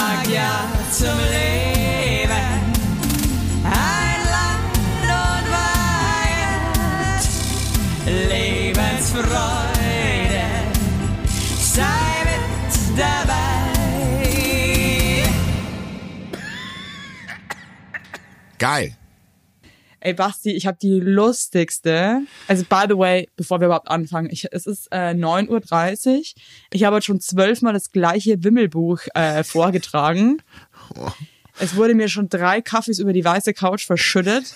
sag ja zum Leben. Ein Land und Weihend, Lebensfreude, sei mit dabei. Geil. Ey, Basti, ich habe die lustigste. Also, by the way, bevor wir überhaupt anfangen, ich, es ist äh, 9.30 Uhr. Ich habe schon zwölfmal das gleiche Wimmelbuch äh, vorgetragen. Es wurde mir schon drei Kaffees über die weiße Couch verschüttet.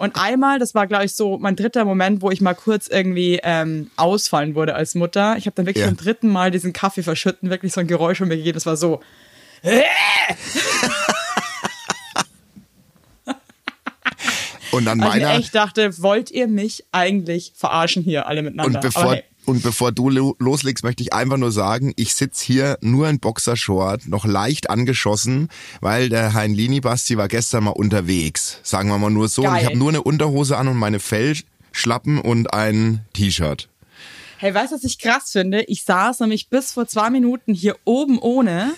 Und einmal, das war, glaube ich, so mein dritter Moment, wo ich mal kurz irgendwie ähm, ausfallen wurde als Mutter. Ich habe dann wirklich Ja. zum dritten Mal diesen Kaffee verschütten, wirklich so ein Geräusch von mir gegeben. Das war so. Und an ich mir meiner echt dachte, wollt ihr mich eigentlich verarschen hier alle miteinander? und bevor hey, und bevor du lo- loslegst, möchte ich einfach nur sagen, ich sitz hier nur in Boxershort, noch leicht angeschossen, weil der Hein Lini Basti war gestern mal unterwegs. Sagen wir mal nur so. Und Geil. ich habe nur eine Unterhose an und meine Fellschlappen und ein T-Shirt. Hey, weißt du, was ich krass finde? Ich saß nämlich bis vor zwei Minuten hier oben ohne,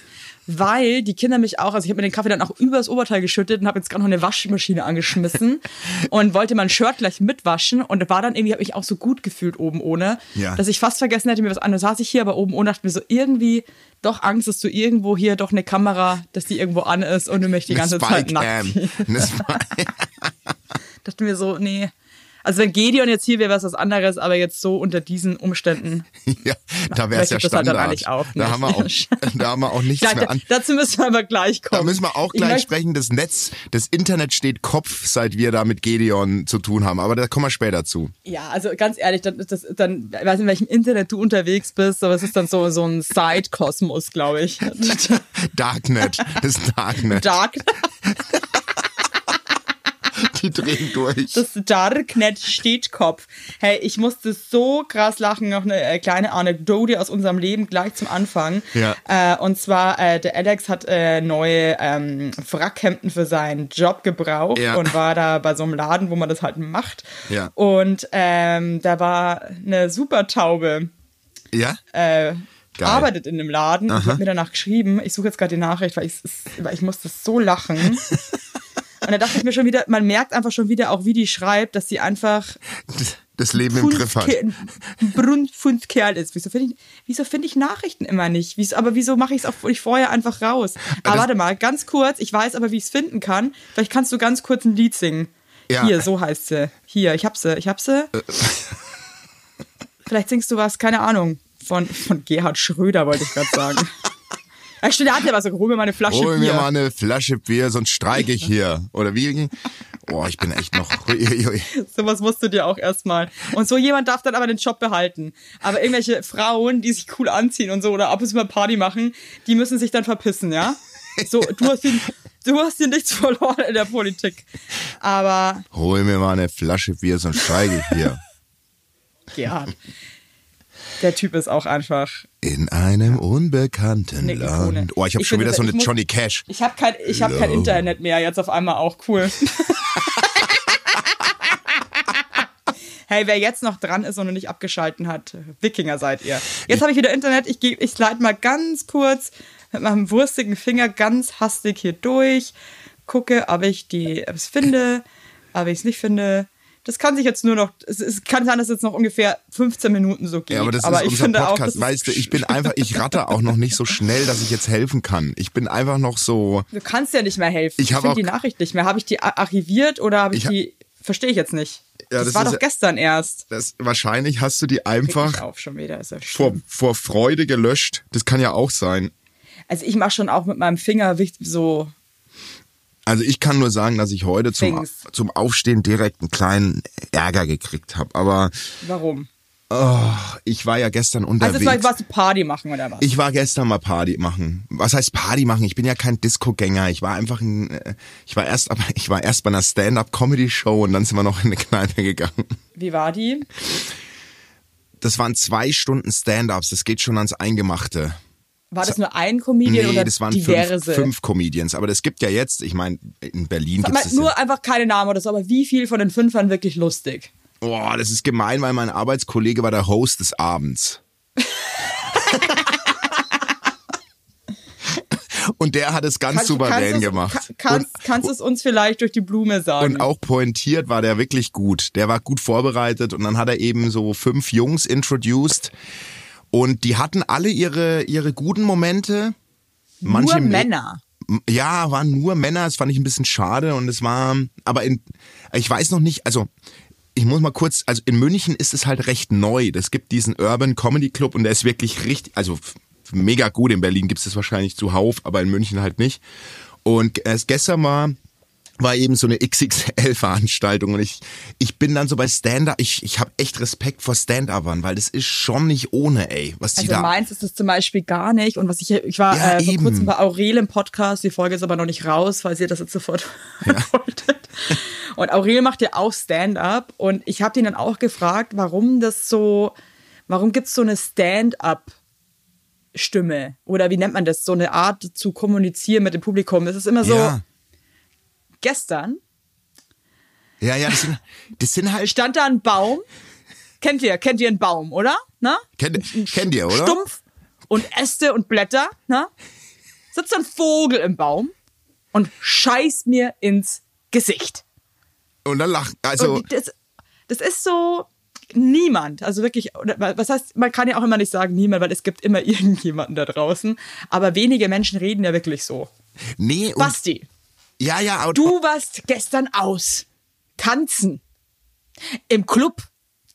weil die Kinder mich auch, also ich habe mir den Kaffee dann auch übers Oberteil geschüttet und habe jetzt gerade noch eine Waschmaschine angeschmissen und wollte mein Shirt gleich mitwaschen und war dann irgendwie, habe ich auch so gut gefühlt oben ohne, Ja. dass ich fast vergessen hätte, mir was anderes. Saß ich hier aber oben ohne, dachte mir so irgendwie doch Angst, dass du irgendwo hier doch eine Kamera, dass die irgendwo an ist und du mich die ganze Zeit nackt dachte mir so, nee. Also wenn Gideon jetzt hier wäre, wäre es was anderes, aber jetzt so unter diesen Umständen. ja, da wäre es ja ich halt Standard. eigentlich auch da, haben wir auch, da haben wir auch nichts Gleich, mehr an. dazu müssen wir aber gleich kommen. Da müssen wir auch Ich gleich möchte- sprechen. Das Netz, das Internet steht Kopf, seit wir da mit Gedeon zu tun haben. Aber da kommen wir später zu. Ja, also ganz ehrlich, dann ist das dann, ich weiß nicht, in welchem Internet du unterwegs bist, aber es ist dann so, so ein Side-Kosmos, glaube ich. Darknet, das Darknet, Dark, die drehen durch. das Darknet steht Kopf. Hey, ich musste so krass lachen, noch eine äh, kleine Anekdote aus unserem Leben gleich zum Anfang. Ja. Äh, und zwar, äh, der Alex hat äh, neue ähm, Wrackhemden für seinen Job gebraucht Ja. und war da bei so einem Laden, wo man das halt macht. Ja. Und ähm, da war eine Super-Taube. ja? äh, Geil. arbeitet in dem Laden. Ich Aha. habe mir danach geschrieben, ich suche jetzt gerade die Nachricht, weil ich, weil ich musste so lachen. Und da dachte ich mir schon wieder, man merkt einfach schon wieder auch, wie die schreibt, dass sie einfach Das Leben im Griff hat. Brunftkerl ist. Wieso finde ich, wieso finde ich Nachrichten immer nicht? Wieso, aber wieso mache ich es auch nicht vorher einfach raus? Aber das- warte mal, ganz kurz, ich weiß aber, wie ich es finden kann. Vielleicht kannst du ganz kurz ein Lied singen. Ja. Hier, so heißt sie. Hier, ich hab sie, ich hab sie. Vielleicht singst du was, keine Ahnung, von, von Gerhard Schröder, wollte ich gerade sagen. Stimmt, der hat ja was, hol mir mal eine Flasche Hol Bier. mir mal eine Flasche Bier, sonst streike ich hier. Oder wie? Oh, ich bin echt noch. Sowas musst du dir auch erstmal. Und so jemand darf dann aber den Job behalten. Aber irgendwelche Frauen, die sich cool anziehen und so oder ab und zu mal Party machen, die müssen sich dann verpissen, ja? So, du hast hier, du hast hier nichts verloren in der Politik. Aber Hol mir mal eine Flasche Bier, sonst streike ich hier. Gerhard, der Typ ist auch einfach. In einem unbekannten Ikone. Land. Oh, ich habe schon wieder so eine muss- Johnny Cash. Ich habe kein, ich hab kein. Internet mehr, jetzt auf einmal auch cool. Hey, wer jetzt noch dran ist und noch nicht abgeschalten hat, Wikinger seid ihr. Jetzt habe ich wieder Internet. Ich, geh- ich slide mal ganz kurz mit meinem wurstigen Finger ganz hastig hier durch, gucke, ob ich die, es finde, ob ich es nicht finde. Das kann sich jetzt nur noch, es, es kann sein, dass es jetzt noch ungefähr 15 Minuten so geht. Ja, aber das aber ist ich unser finde auch, Podcast. das ist- weißt du, ich bin einfach, ich ratter auch noch nicht so schnell, dass ich jetzt helfen kann. Ich bin einfach noch so. Du kannst ja nicht mehr helfen. Ich Ich, finde auch- die Nachricht nicht mehr. Habe ich die archiviert oder habe ich, Ich die. Verstehe ich jetzt nicht. Ja, das, das war ist doch gestern erst. Das, wahrscheinlich hast du die einfach auf schon wieder. Ist ja vor, vor Freude gelöscht. Das kann ja auch sein. Also ich mache schon auch mit meinem Finger so. Also ich kann nur sagen, dass ich heute zum, zum Aufstehen direkt einen kleinen Ärger gekriegt habe. Aber Warum? oh, ich war ja gestern Also unterwegs. das war was Party machen oder was? Ich war gestern mal Party machen. Was heißt Party machen? Ich bin ja kein Disco-Gänger. Ich war einfach ein, äh, ich war erst, aber ich war erst bei einer Stand-up-Comedy-Show und dann sind wir noch in eine Kneipe gegangen. Wie war die? Das waren zwei Stunden Stand-ups. Das geht schon ans Eingemachte. War das nur ein Comedian Nee, oder das waren diverse? fünf, fünf Comedians. Aber das gibt ja jetzt, ich meine, in Berlin gibt es nur einfach keine Namen oder so, aber wie viel von den fünf waren wirklich lustig? Boah, das ist gemein, weil mein Arbeitskollege war der Host des Abends. Und der hat es ganz Kannst- souverän kannst es- gemacht. ka- Kannst, kannst es uns vielleicht durch die Blume sagen? Und auch pointiert war der wirklich gut. Der war gut vorbereitet und dann hat er eben so fünf Jungs introduced und die hatten alle ihre, ihre guten Momente. Manche Nur Männer. Ja, waren nur Männer, das fand ich ein bisschen schade und es war, aber in, ich weiß noch nicht, also ich muss mal kurz, also in München ist es halt recht neu. Es gibt diesen Urban Comedy Club und der ist wirklich richtig, also mega gut. In Berlin gibt es das wahrscheinlich zuhauf, aber in München halt nicht. Und erst gestern war, war eben so eine XXL-Veranstaltung und ich, ich bin dann so bei Stand-Up, ich, ich habe echt Respekt vor Stand-Upern, weil das ist schon nicht ohne, ey, was die Also da... meins ist es zum Beispiel gar nicht. Und was ich, ich war Ja, äh, vor eben. kurzem bei Aurel im Podcast, die Folge ist aber noch nicht raus, falls ihr das jetzt sofort wolltet. Und Aurel macht ja auch Stand-up und ich habe ihn dann auch gefragt, warum das so, warum gibt's so eine Stand-up-Stimme? Oder wie nennt man das? So eine Art zu kommunizieren mit dem Publikum. Es ist immer so, ja, gestern ja, ja, das sind, das sind halt stand da ein Baum. Kennt ihr, kennt ihr einen Baum, oder? Na? Kennt, kennt ihr, oder? Stumpf und Äste und Blätter, ne? Sitzt ein Vogel im Baum und scheißt mir ins Gesicht. Und dann lacht, also, das, das ist so niemand, also wirklich, was heißt, man kann ja auch immer nicht sagen niemand, weil es gibt immer irgendjemanden da draußen, aber wenige Menschen reden ja wirklich so. nee, Basti, ja, ja, und, du warst gestern aus, tanzen, im Club,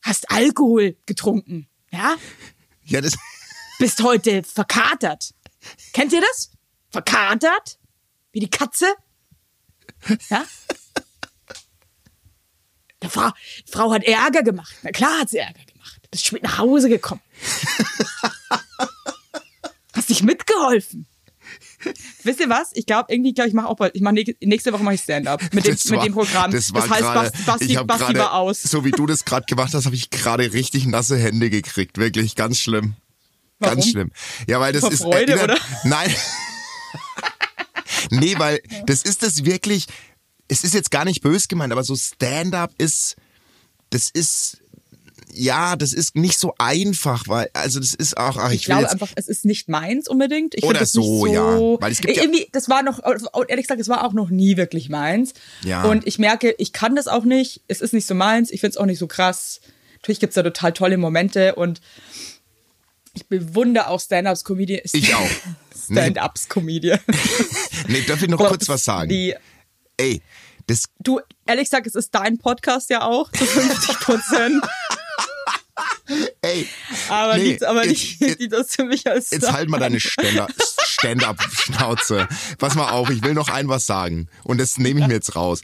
hast Alkohol getrunken, ja? ja, das, bist heute verkatert. Kennt ihr das? Verkatert? Wie die Katze? Ja? Die Frau, die Frau hat Ärger gemacht. Na klar hat sie Ärger gemacht. Bist spät nach Hause gekommen. Hast dich mitgeholfen. Wisst ihr was? Ich glaube, irgendwie, glaube ich, mache auch bald, ich mache nächste Woche mache ich Stand-up mit dem, das mit dem Programm. Das, war heißt, grade, Basti, Basti, grade, war aus. So wie du das gerade gemacht hast, habe ich gerade richtig nasse Hände gekriegt. Wirklich ganz schlimm. Ganz Warum? schlimm. Ja, weil das Vor ist. Freude, erinnert- oder? Nein. nee, weil das ist das wirklich. Es ist jetzt gar nicht bös gemeint, aber so Stand-up ist. Das ist. Ja, das ist nicht so einfach, weil, also das ist auch, ach, ich, Ich glaube einfach, es ist nicht meins unbedingt. Ich Oder so, nicht ja. so Weil es gibt ja- irgendwie, das war noch, ehrlich gesagt, es war auch noch nie wirklich meins. Ja. Und ich merke, ich kann das auch nicht. Es ist nicht so meins. Ich finde es auch nicht so krass. Natürlich gibt's da total tolle Momente und ich bewundere auch Stand-Ups-Comedian. Ich auch. Stand-Ups-Comedian. nee, darf ich noch kurz was sagen? Die, Ey, das, du, ehrlich gesagt, es ist dein Podcast ja auch zu 50 Prozent. ey, Aber Nee, nicht, aber jetzt- nicht, jetzt- nicht das für mich als Jetzt halt mal deine Stand- Stand-up-Schnauze. Pass mal auf, ich will noch ein was sagen. Und das nehme ich mir jetzt raus.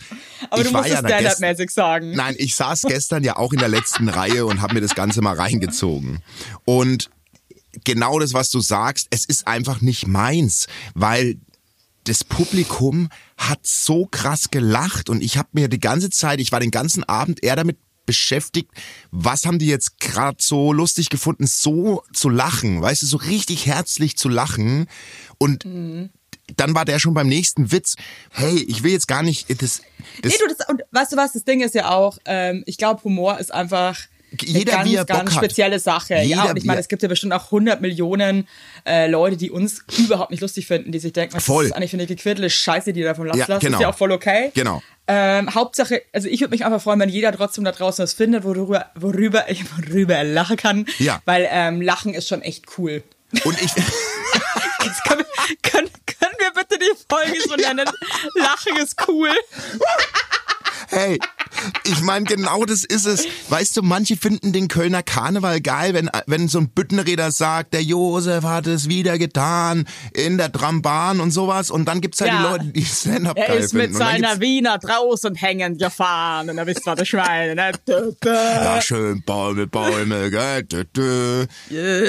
Aber ich du musst ja Stand-Up-mäßig sagen. Nein, ich saß gestern ja auch in der letzten Reihe und habe mir das Ganze mal reingezogen. Und genau das, was du sagst, es ist einfach nicht meins, weil das Publikum hat so krass gelacht und ich habe mir die ganze Zeit, ich war den ganzen Abend eher damit beschäftigt, was haben die jetzt gerade so lustig gefunden, so zu lachen, weißt du, so richtig herzlich zu lachen und dann war der schon beim nächsten Witz. Hey, ich will jetzt gar nicht das, das Nee, du, das, und weißt du was, das Ding ist ja auch, ähm, ich glaube, Humor ist einfach Jeder, eine wie ganz, er Bock ganz hat. spezielle Sache. Jeder, ja, und ich meine, es gibt ja bestimmt auch 100 Millionen äh, Leute, die uns überhaupt nicht lustig finden, die sich denken, was Voll. ist eigentlich für eine gequirlte Scheiße, die du davon lasst. Ja, genau. ist ja auch voll okay. Genau. Ähm, Hauptsache, also ich würde mich einfach freuen, wenn jeder trotzdem da draußen was findet, worüber, worüber, ich, worüber er lachen kann. Ja. Weil ähm, Lachen ist schon echt cool. und ich Jetzt können, wir- können, können wir bitte die Folge so nennen? Lachen ist cool. Hey, ich meine, genau das ist es. Weißt du, manche finden den Kölner Karneval geil, wenn, wenn so ein Büttenräder sagt, der Josef hat es wieder getan in der Trambahn und sowas. Und dann gibt's halt Ja. die Leute, die Stand-Up Er geil ist finden. mit Und dann seiner Wiener draußen hängend gefahren. Und da wisst ihr, das Schwein. Ne? Dö, dö. ja, schön Bäume, Bäume, gell, dö.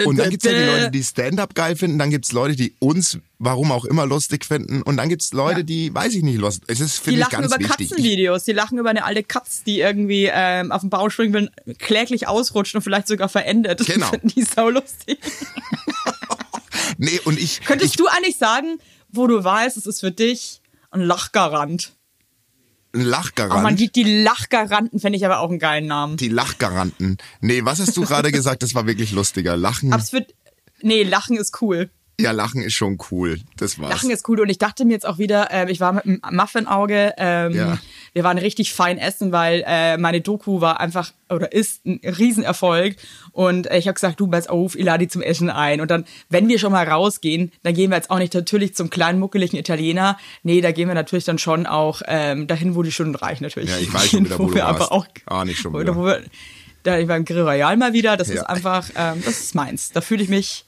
Und dann gibt's halt die Leute, die Stand-Up geil finden. Dann gibt's Leute, die uns, warum auch immer, lustig finden. Und dann gibt's Leute, Ja. die, weiß ich nicht, lustig. Es ist, Die finde ich, lachen ganz über wichtig. Ich, Katzenvideos. Die lachen über eine alte Katz, die irgendwie ähm, auf dem Baum springen will, kläglich ausrutscht und vielleicht sogar verendet. Genau. Finden die lustig. nee, und ich, Könntest ich, du eigentlich sagen, wo du weißt, es ist für dich ein Lachgarant? ein Oh Lachgarant. man, die, die Lachgaranten fände ich aber auch einen geilen Namen. Die Lachgaranten. Nee, was hast du gerade gesagt? Das war wirklich lustiger. Lachen. Es wird, nee, Lachen ist cool. Ja, Lachen ist schon cool. Das war's. Lachen ist cool und ich dachte mir jetzt auch wieder, ähm, ich war mit einem Muffinauge, ähm, Ja. Wir waren richtig fein essen, weil äh, meine Doku war einfach oder ist ein Riesenerfolg und äh, ich habe gesagt, du pass auf, ich lade die zum Essen ein und dann, wenn wir schon mal rausgehen, dann gehen wir jetzt auch nicht natürlich zum kleinen muckeligen Italiener, nee, da gehen wir natürlich dann schon auch ähm, dahin, wo die Stunden reichen natürlich. Ja, ich weiß schon wieder, wo du wir warst. aber auch, Ah, nicht schon wieder. Wo wir, da ich war im Grill Royal mal wieder, das Ja. ist einfach, ähm, das ist meins. Da fühle ich mich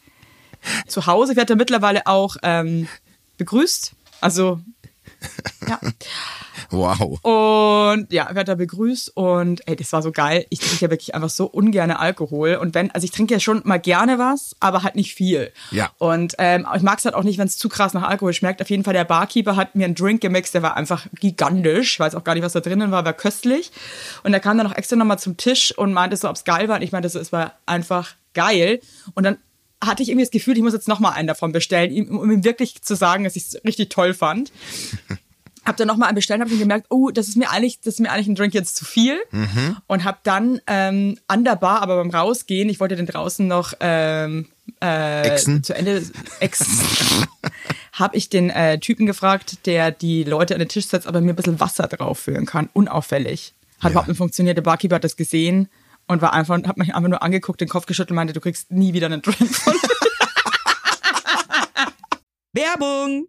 zu Hause. Ich werde da mittlerweile auch ähm, begrüßt. Also, ja. Wow. Und ja, ich werde da begrüßt und ey, das war so geil. Ich trinke ja wirklich einfach so ungerne Alkohol. Und wenn, also ich trinke ja schon mal gerne was, aber halt nicht viel. Ja. Und ähm, ich mag es halt auch nicht, wenn es zu krass nach Alkohol schmeckt. Auf jeden Fall, der Barkeeper hat mir einen Drink gemixt, der war einfach gigantisch. Ich weiß auch gar nicht, was da drinnen war, war köstlich. Und er kam dann noch extra nochmal zum Tisch und meinte so, ob es geil war. Und ich meinte so, es war einfach geil. Und dann hatte ich irgendwie das Gefühl, ich muss jetzt nochmal einen davon bestellen, um ihm wirklich zu sagen, dass ich es richtig toll fand hab dann nochmal einen bestellt, habe dann gemerkt, oh, das ist mir eigentlich, das ist mir eigentlich ein Drink jetzt zu viel. Und hab dann ähm, an der Bar, aber beim Rausgehen, ich wollte den draußen noch ähm, äh, Exen? zu Ende ex habe ich den äh, Typen gefragt, der die Leute an den Tisch setzt, aber mir ein bisschen Wasser drauf füllen kann, unauffällig. Hat Ja. überhaupt nicht funktioniert. Der Barkeeper hat das gesehen und war einfach, hat mich einfach nur angeguckt, den Kopf geschüttelt und meinte, du kriegst nie wieder einen Drink von Werbung!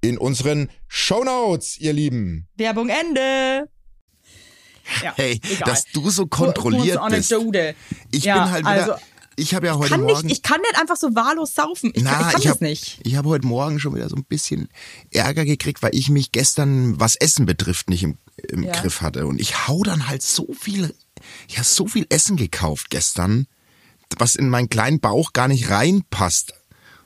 in unseren Shownotes, ihr Lieben. Werbung Ende. Ja, Hey, egal. dass du so Kur- kontrolliert kurze bist. Ich Ja, bin halt wieder. also, ich habe ja heute kann Morgen. nicht, ich kann nicht einfach so wahllos saufen. Ich, kann- ich kann ich das hab, nicht. Ich habe heute Morgen schon wieder so ein bisschen Ärger gekriegt, weil ich mich gestern, was Essen betrifft, nicht im, im Ja. Griff hatte. Und ich hau dann halt so viel, ich habe so viel Essen gekauft gestern, was in meinen kleinen Bauch gar nicht reinpasst.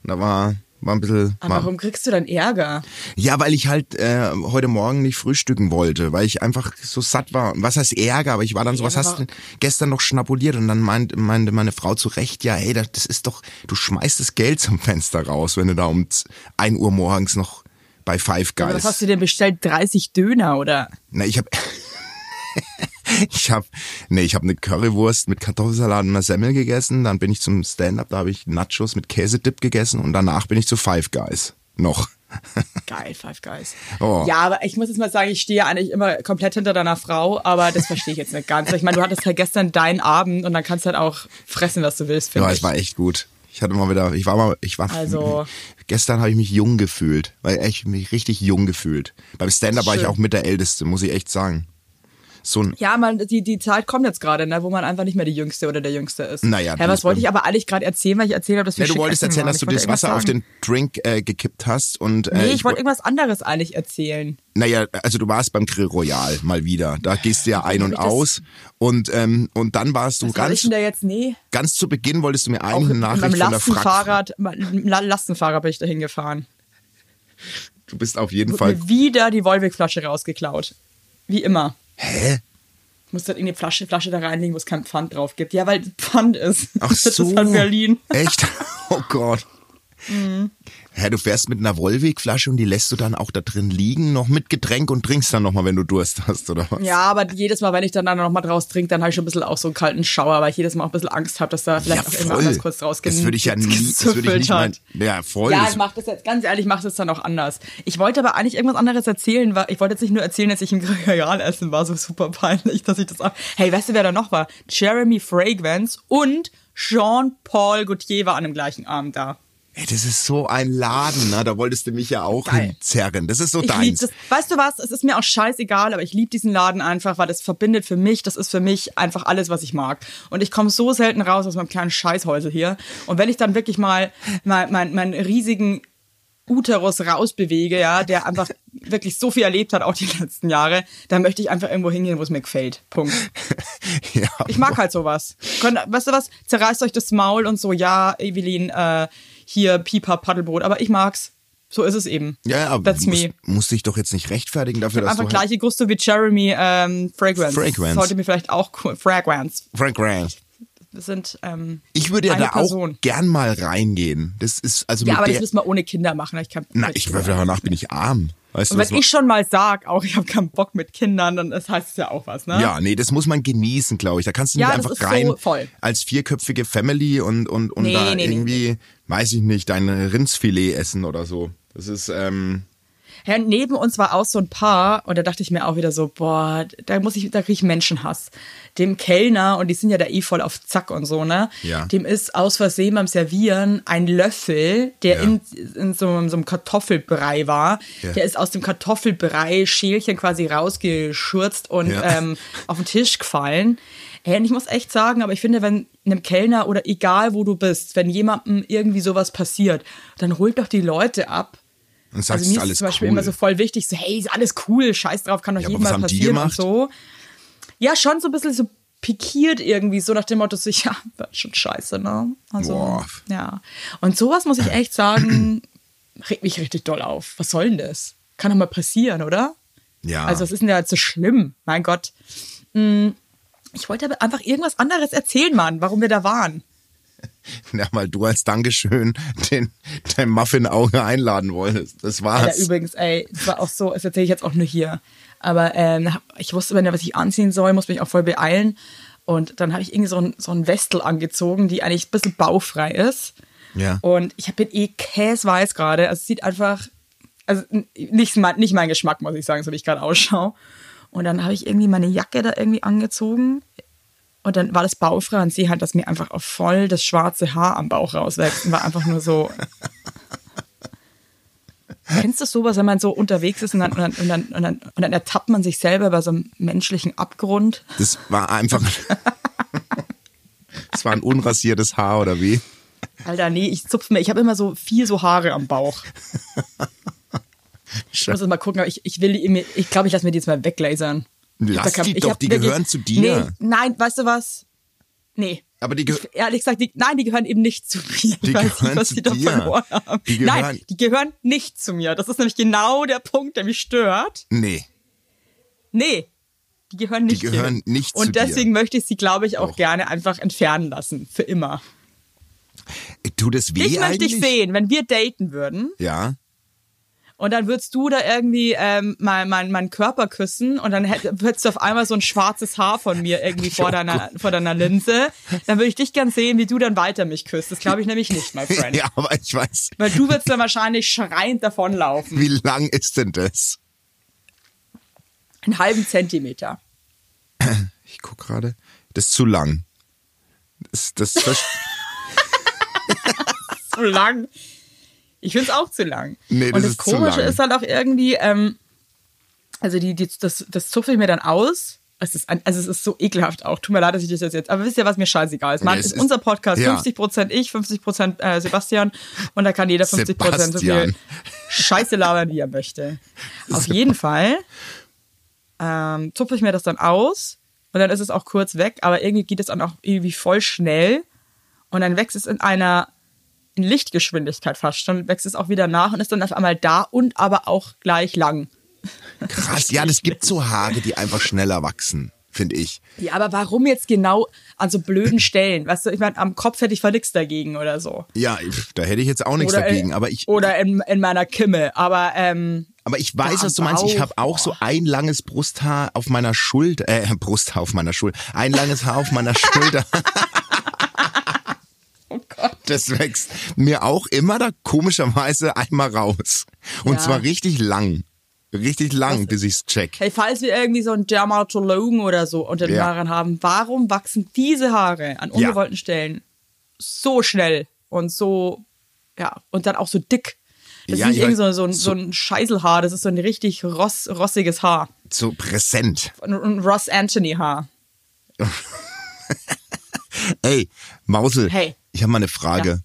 Und da war, war ein bisschen. Aber war, warum kriegst du dann Ärger? ja, weil ich halt äh, heute Morgen nicht frühstücken wollte, weil ich einfach so satt war. Was heißt Ärger? Aber ich war dann so, was aber hast du denn gestern noch schnabuliert? Und dann meint, meinte meine Frau zu Recht, ja, hey, das ist doch, du schmeißt das Geld zum Fenster raus, wenn du da um 1 Uhr morgens noch bei Five Aber Guys. was hast du denn bestellt? 30 Döner oder? Na, ich habe ich habe nee, ich habe eine Currywurst mit Kartoffelsalat und einer Semmel gegessen, dann bin ich zum Stand-up, da habe ich Nachos mit Käsedip gegessen und danach bin ich zu Five Guys. Noch. Geil, Five Guys. Oh. Ja, aber ich muss jetzt mal sagen, ich stehe eigentlich immer komplett hinter deiner Frau, aber das verstehe ich jetzt nicht ganz. Ich meine, du hattest halt gestern deinen Abend und dann kannst du halt auch fressen, was du willst, finde Ja, ich. es war echt gut. Ich hatte mal wieder, ich war mal, ich war, Also- gestern habe ich mich jung gefühlt, weil echt mich richtig jung gefühlt. Beim Stand-up war ich auch mit der Älteste, muss ich echt sagen. So ein, Ja, man, die, die Zeit kommt jetzt gerade, ne, wo man einfach nicht mehr die Jüngste oder der Jüngste ist. Naja, ja, was wollte ich aber eigentlich gerade erzählen, weil ich erzählt habe, dass wir ja, du wolltest erzählen, waren. dass du Ich wollte das Wasser irgendwas auf sagen. den Drink äh, gekippt hast und äh, Nee, ich wollte wo- irgendwas anderes eigentlich erzählen. Naja, also du warst beim Grill Royal mal wieder. Da gehst du ja ein und ich aus. Und, ähm, und dann warst du Was soll ich ganz, denn da jetzt? Nee. ganz zu Beginn wolltest du mir Auch eine mit Nachricht meinem von der Frack. Lastenfahrrad, mit dem Lastenfahrer bin ich da hingefahren. Du bist auf jeden Wurde Fall. mir wieder die Wolwig-Flasche rausgeklaut. Wie immer. Hä? Ich muss dann irgendeine Flasche, Flasche da reinlegen, wo es kein Pfand drauf gibt. Ja, weil Pfand ist. Ach Das so. ist halt Berlin. Echt? Oh Gott. Hä, du fährst mit einer Wollwegflasche und die lässt du dann auch da drin liegen, noch mit Getränk und trinkst dann nochmal, wenn du Durst hast, oder was? Ja, aber jedes Mal, wenn ich dann, dann noch mal draus trinke, dann habe ich schon ein bisschen auch so einen kalten Schauer, weil ich jedes Mal auch ein bisschen Angst habe, dass da vielleicht auch irgendwas anders kurz draus Das würde ich ja nie, das würde ich nicht meinen. Ja, voll. Ja, ich mache das jetzt, ganz ehrlich, ich mache das dann auch anders. Ich wollte aber eigentlich irgendwas anderes erzählen, weil ich wollte jetzt nicht nur erzählen, dass ich im Real essen war, so super peinlich, dass ich das auch. Hey, weißt du, wer da noch war? Jeremy Fragrance und Jean-Paul Gaultier war an dem gleichen Abend da. Ey, das ist so ein Laden, ne? da wolltest du mich ja auch Geil. hinzerren. Das ist so Ich deins. das. Weißt du was? Es ist mir auch scheißegal, aber ich liebe diesen Laden einfach, weil das verbindet für mich, das ist für mich einfach alles, was ich mag. Und ich komme so selten raus aus meinem kleinen Scheißhäusel hier. Und wenn ich dann wirklich mal mein, mein, meinen riesigen Uterus rausbewege, ja, der einfach wirklich so viel erlebt hat, auch die letzten Jahre, dann möchte ich einfach irgendwo hingehen, wo es mir gefällt. Punkt. ja, Ich mag halt sowas. Könnt, weißt du was? Zerreißt euch das Maul und so, ja, Evelyn, äh, hier Pipa Paddelboot, aber ich mag's. So ist es eben. ja, aber That's musst, me. musst dich doch jetzt nicht rechtfertigen dafür, dass Einfach du halt gleiche Gusto wie Jeremy ähm, Fragrance. Fragrance. Sollte mir vielleicht auch cool. Fragrance. Wir sind ähm, Ich würde ja da Person. auch gern mal reingehen. Das ist also Ja, aber das müssen wir ohne Kinder machen. Ich kann, Na, ich danach bin ich arm. Weißt Und du, wenn ich schon mal sag, auch ich habe keinen Bock mit Kindern, dann das heißt es ja auch was, ne? Ja, nee, das muss man genießen, glaube ich. Da kannst du nicht Ja, das einfach so rein voll. als vierköpfige Family und, und, und Nee, da nee, nee, irgendwie, weiß ich nicht, dein Rindsfilet essen oder so. Das ist, ähm, Ja, neben uns war auch so ein Paar und da dachte ich mir auch wieder so, boah, da muss ich, da kriege ich Menschenhass. Dem Kellner, und die sind ja da eh voll auf Zack und so, ne? Ja. Dem ist aus Versehen beim Servieren ein Löffel, der Ja. in, in so, so einem Kartoffelbrei war, Ja. der ist aus dem Kartoffelbrei Schälchen quasi rausgeschürzt und ähm, auf den Tisch gefallen. Hey, und ich muss echt sagen, aber ich finde, wenn einem Kellner oder egal wo du bist, wenn jemandem irgendwie sowas passiert, dann holt doch die Leute ab und sagst, also mir ist alles zum Beispiel cool. immer so voll wichtig, so hey, ist alles cool, scheiß drauf, kann doch Ja, jedem mal passieren und so. Ja, schon so ein bisschen so pikiert irgendwie, so nach dem Motto, so, ja, war schon scheiße, ne? Also, Boah. ja. Und sowas muss ich echt sagen, regt mich richtig doll auf. Was soll denn das? Kann doch mal passieren, oder? ja. Also, was ist denn da jetzt so schlimm? Mein Gott. Mm, Ich wollte aber einfach irgendwas anderes erzählen, Mann, warum wir da waren. ja, weil du als Dankeschön den, dein Muffin-Auge einladen wolltest. Das Alter, war's. übrigens, ey, das war auch so, das erzähle ich jetzt auch nur hier. Aber ähm, ich wusste immer nicht, was ich anziehen soll, muss mich auch voll beeilen. Und dann habe ich irgendwie so ein, so ein Westel angezogen, die eigentlich ein bisschen baufrei ist. ja. Und ich bin eh käseweiß gerade. Also es sieht einfach, also nicht, nicht mein Geschmack, muss ich sagen, so wie ich gerade ausschaue. Und dann habe ich irgendwie meine Jacke da irgendwie angezogen. Und dann war das baufrei und sehe halt, dass mir einfach auch voll das schwarze Haar am Bauch rauswächst. Und war einfach nur so. Kennst du sowas, wenn man so unterwegs ist und dann, und dann, und dann, und dann, und dann ertappt man sich selber bei so einem menschlichen Abgrund? Das war einfach. das war ein unrasiertes Haar oder wie? Alter, nee, ich zupfe mir, ich habe immer so vier so Haare am Bauch. Ich muss jetzt mal gucken, aber ich, ich will ich glaube, ich lasse mir die jetzt mal weglasern. Lass Da kann- die ich doch, hab die wirklich- gehören zu dir. Nee, nein, weißt du was? Nee. Aber die, Ich, ehrlich gesagt, die, nein, die gehören eben nicht zu mir. Die ich weiß gehören nicht, was zu die dir. verloren haben. Die gehören- nein, die gehören nicht zu mir. Das ist nämlich genau der Punkt, der mich stört. nee. Nee, die gehören nicht Die gehören hier. nicht zu Und dir. deswegen möchte ich sie, glaube ich, auch Doch. gerne einfach entfernen lassen. Für immer. Tut es weh Dich möchte eigentlich? ich sehen, wenn wir daten würden. Ja. Und dann würdest du da irgendwie ähm, mein, mein, meinen Körper küssen und dann hättest du auf einmal so ein schwarzes Haar von mir irgendwie vor deiner, vor deiner Linse. Dann würde ich dich gern sehen, wie du dann weiter mich küsst. Das glaube ich nämlich nicht, my friend. Ja, aber ich weiß, Weil du würdest dann wahrscheinlich schreiend davonlaufen. wie lang ist denn das? Einen halben Zentimeter. Ich guck gerade. Das ist zu lang. Das, das, das, Zu lang. Ich finde es auch zu lang. Nee, das und das ist Komische ist halt auch irgendwie, ähm, also die, die, das, das zupfe ich mir dann aus. Es ist, also es ist so ekelhaft auch. Tut mir leid, dass ich das jetzt. Aber wisst ihr, was mir scheißegal ist? Man, Ja, ist ist- unser Podcast ja. 50% ich, 50% äh, Sebastian. Und da kann jeder 50% so viel Sebastian. Scheiße labern, wie er möchte. Auf jeden Fall ähm, zupfe ich mir das dann aus. Und dann ist es auch kurz weg. Aber irgendwie geht es dann auch irgendwie voll schnell. Und dann wächst es in einer in Lichtgeschwindigkeit fast schon, wächst es auch wieder nach und ist dann auf einmal da und aber auch gleich lang. krass. Ja, das gibt so Haare, die einfach schneller wachsen. finde ich. Ja, aber warum jetzt genau an so blöden Stellen? Weißt du, ich meine, am Kopf hätte ich nichts dagegen oder so. Ja, da hätte ich jetzt auch nichts Oder, dagegen, äh, aber ich, Oder in, in meiner Kimme. Aber ähm, aber ich weiß, was du meinst. Ich habe auch so ein langes Brusthaar auf meiner Schulter, äh, Brusthaar auf meiner Schulter, ein langes Haar auf meiner Schulter. Das wächst mir auch immer da komischerweise einmal raus. Und Ja. zwar richtig lang. Richtig lang, bis ich's check. Hey, falls wir irgendwie so einen Dermatologen oder so unter den Ja. Haaren haben, warum wachsen diese Haare an Ja. ungewollten Stellen so schnell und so, ja, und dann auch so dick? Das Ja, ist nicht ich irgendwie so, so, ein, so ein Scheißelhaar, das ist so ein richtig ross, rossiges Haar. So präsent. Ein, ein Ross Anthony Haar. Ey, Mausel, Hey. Ich habe mal eine Frage.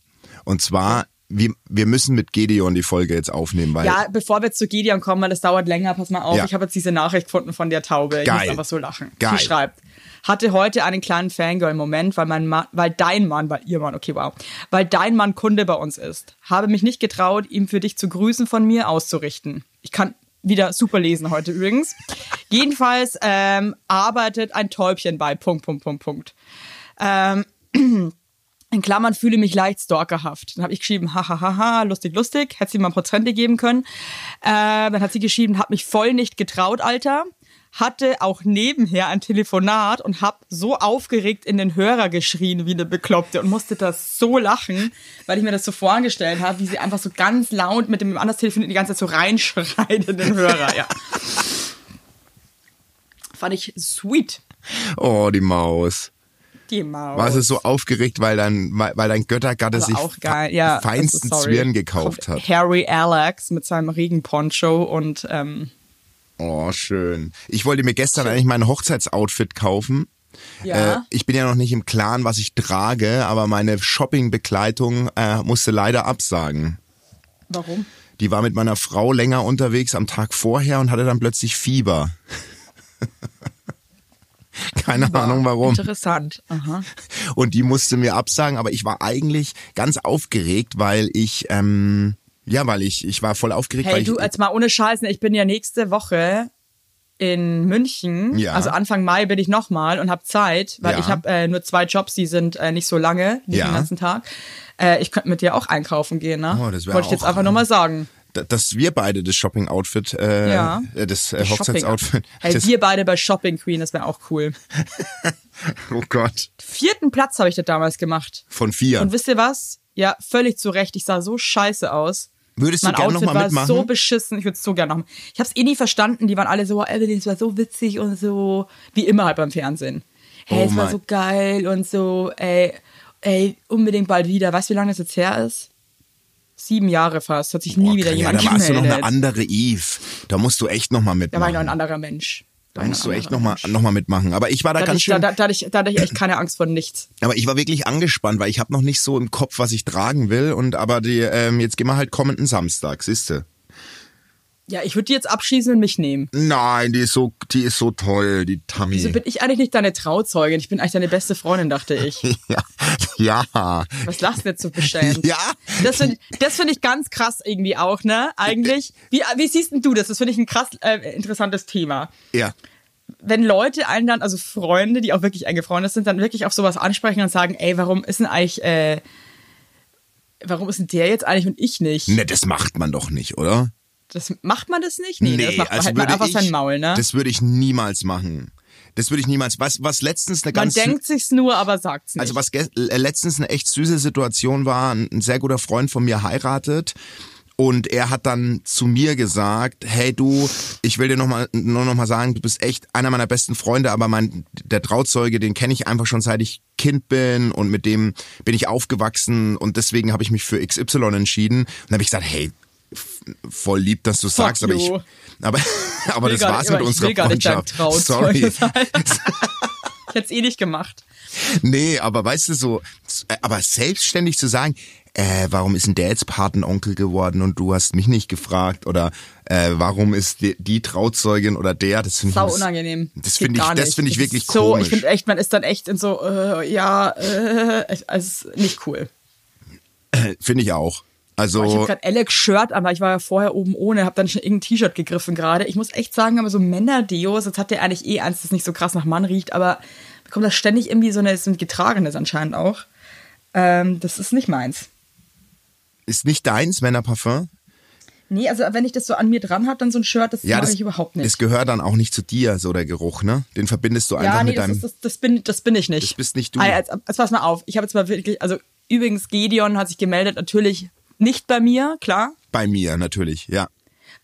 Und zwar, wir, wir müssen mit Gedeon die Folge jetzt aufnehmen, weil Ja, bevor wir jetzt zu Gideon kommen, weil das dauert länger, pass mal auf. Ja. Ich habe jetzt diese Nachricht gefunden von der Taube. Ich Geil. muss einfach so lachen. Geil. Sie schreibt, hatte heute einen kleinen Fangirl-Moment, weil mein Mann, weil dein Mann, weil ihr Mann, okay, wow, weil dein Mann Kunde bei uns ist. Habe mich nicht getraut, ihm für dich zu grüßen von mir auszurichten. Ich kann wieder super lesen heute übrigens. Jedenfalls ähm, arbeitet ein Täubchen bei Punkt, Punkt, Punkt, Punkt. Ähm, in Klammern fühle mich leicht stalkerhaft. Dann habe ich geschrieben, hahaha, lustig, lustig. Hätte sie mal Prozente geben können. Äh, dann hat sie geschrieben, hat mich voll nicht getraut, Alter. Hatte auch nebenher ein Telefonat und hab so aufgeregt in den Hörer geschrien wie eine Bekloppte und musste das so lachen, weil ich mir das so vorgestellt habe, wie sie einfach so ganz laut mit dem anders telefoniert die ganze Zeit so reinschreit in den Hörer. Ja. Fand ich sweet. oh, die Maus. Die Maus. Warst du so aufgeregt, weil dein, weil, dein Göttergatte Aber sich auch geil, ja. feinsten also. Zwirn gekauft hat. Harry Alex mit seinem Regenponcho und ähm, Oh, schön. Ich wollte mir gestern eigentlich mein Hochzeitsoutfit kaufen. Ja. Äh, ich bin ja noch nicht im Klaren, was ich trage, aber meine Shoppingbegleitung äh, musste leider absagen. warum? Die war mit meiner Frau länger unterwegs am Tag vorher und hatte dann plötzlich Fieber. Keine Ahnung warum. Interessant. Aha. Und die musste mir absagen, aber ich war eigentlich ganz aufgeregt, weil ich, ähm, ja, weil ich, ich war voll aufgeregt, Hey, weil du, ich, als mal ohne Scheiß, ne, ich bin ja nächste Woche in München. Ja. Also Anfang Mai bin ich nochmal und habe Zeit, weil Ja. ich habe äh, nur zwei Jobs, die sind äh, nicht so lange, nicht Ja. den ganzen Tag. Äh, ich könnte mit dir auch einkaufen gehen, ne? Oh, das Wollte ich jetzt einfach nur mal sagen. Dass wir beide das Shopping-Outfit, äh, Ja. äh, das äh. Hochzeitsoutfit, Hey, das, wir beide bei Shopping Queen, das wäre auch cool. oh Gott, Vierten Platz habe ich das damals gemacht. von vier. Und wisst ihr was? Ja, völlig zu Recht. Ich sah so scheiße aus. Würdest du mein gerne Outfit nochmal war mitmachen? so beschissen. Ich würde es so gerne machen. Ich habe es eh nie verstanden. Die waren alle so, Evelyn, es war so witzig und so, wie immer halt beim Fernsehen. Hey, Oh es war mein- so geil und so, ey, ey, unbedingt bald wieder. Weißt du, wie lange das jetzt her ist? Sieben Jahre fast. Hat sich nie Boah, wieder ja, jemand da warst du noch gemeldet. eine andere Eve. Da musst du echt nochmal da mitmachen. war ich noch ein anderer Mensch. da musst du echt nochmal noch mal mitmachen. Aber ich war da Da ganz ich, da, schön, da, da, hatte ich, da hatte ich echt keine Angst vor nichts. aber ich war wirklich angespannt, weil ich habe noch nicht so im Kopf, was ich tragen will. Und aber die, ähm, jetzt gehen wir halt kommenden Samstag, siehste. Ja, ich würde die jetzt abschießen und mich nehmen. Nein, die ist so, die ist so toll, die Tammy. Wieso bin ich eigentlich nicht deine Trauzeugin? Ich bin eigentlich deine beste Freundin, dachte ich. ja, ja, Was lachst du jetzt so beschämt? ja. Das finde das find ich ganz krass irgendwie auch, ne? Eigentlich. Wie, wie siehst denn du das? Das finde ich ein krass äh, interessantes Thema. Ja. Wenn Leute einen dann, also Freunde, die auch wirklich enge Freunde sind, dann wirklich auf sowas ansprechen und sagen, ey, warum ist denn eigentlich, äh, warum ist denn der jetzt eigentlich und ich nicht? Ne, das macht man doch nicht, oder? Das macht man das nicht? Nee, das macht man halt man würde einfach ich, sein Maul, ne? Das würde ich niemals machen. Das würde ich niemals. Was, was letztens eine man ganz sü- denkt sich's nur, aber sagt's nicht. Also was äh, letztens eine echt süße Situation war, ein, sehr guter Freund von mir heiratet und er hat dann zu mir gesagt, hey du, ich will dir noch mal, nur noch mal sagen, du bist echt einer meiner besten Freunde, aber mein der Trauzeuge, den kenne ich einfach schon seit ich Kind bin und mit dem bin ich aufgewachsen und deswegen habe ich mich für XY entschieden. Und dann habe ich gesagt, hey, voll lieb, dass du sagst, aber ich you. aber aber das gar war's mit ich unserer Freundschaft. Sorry. ich hätte es eh nicht gemacht. Nee, aber weißt du so, äh, aber selbstständig zu sagen, äh, warum ist denn der jetzt Patenonkel geworden und du hast mich nicht gefragt oder äh, warum ist die, die Trauzeugin oder der, das finde ich das- unangenehm. Das finde ich, das finde ich Das wirklich so, komisch. Ich finde echt, man ist dann echt in so, äh, ja, äh, also es ist nicht cool. Finde ich auch. Also Ich habe gerade Alex Shirt an, weil ich war ja vorher oben ohne, habe dann schon irgendein T-Shirt gegriffen gerade. Ich muss echt sagen, aber so Männerdeos, jetzt hat der eigentlich eh eins, das nicht so krass nach Mann riecht, aber bekommt das ständig irgendwie so eine, so ein getragenes anscheinend auch. Ähm, das ist nicht meins. ist nicht deins Männerparfum? Nee, also wenn ich das so an mir dran habe, dann so ein Shirt, das mag das, ich überhaupt nicht. das gehört dann auch nicht zu dir, so der Geruch, ne? Den verbindest du einfach ja, nee, mit das, deinem. ist, das, das, bin, das bin ich nicht. Das bist nicht du. Ah, jetzt, jetzt pass mal auf. Ich habe jetzt mal wirklich, also übrigens, Gedeon hat sich gemeldet, natürlich nicht bei mir, klar. bei mir natürlich, ja.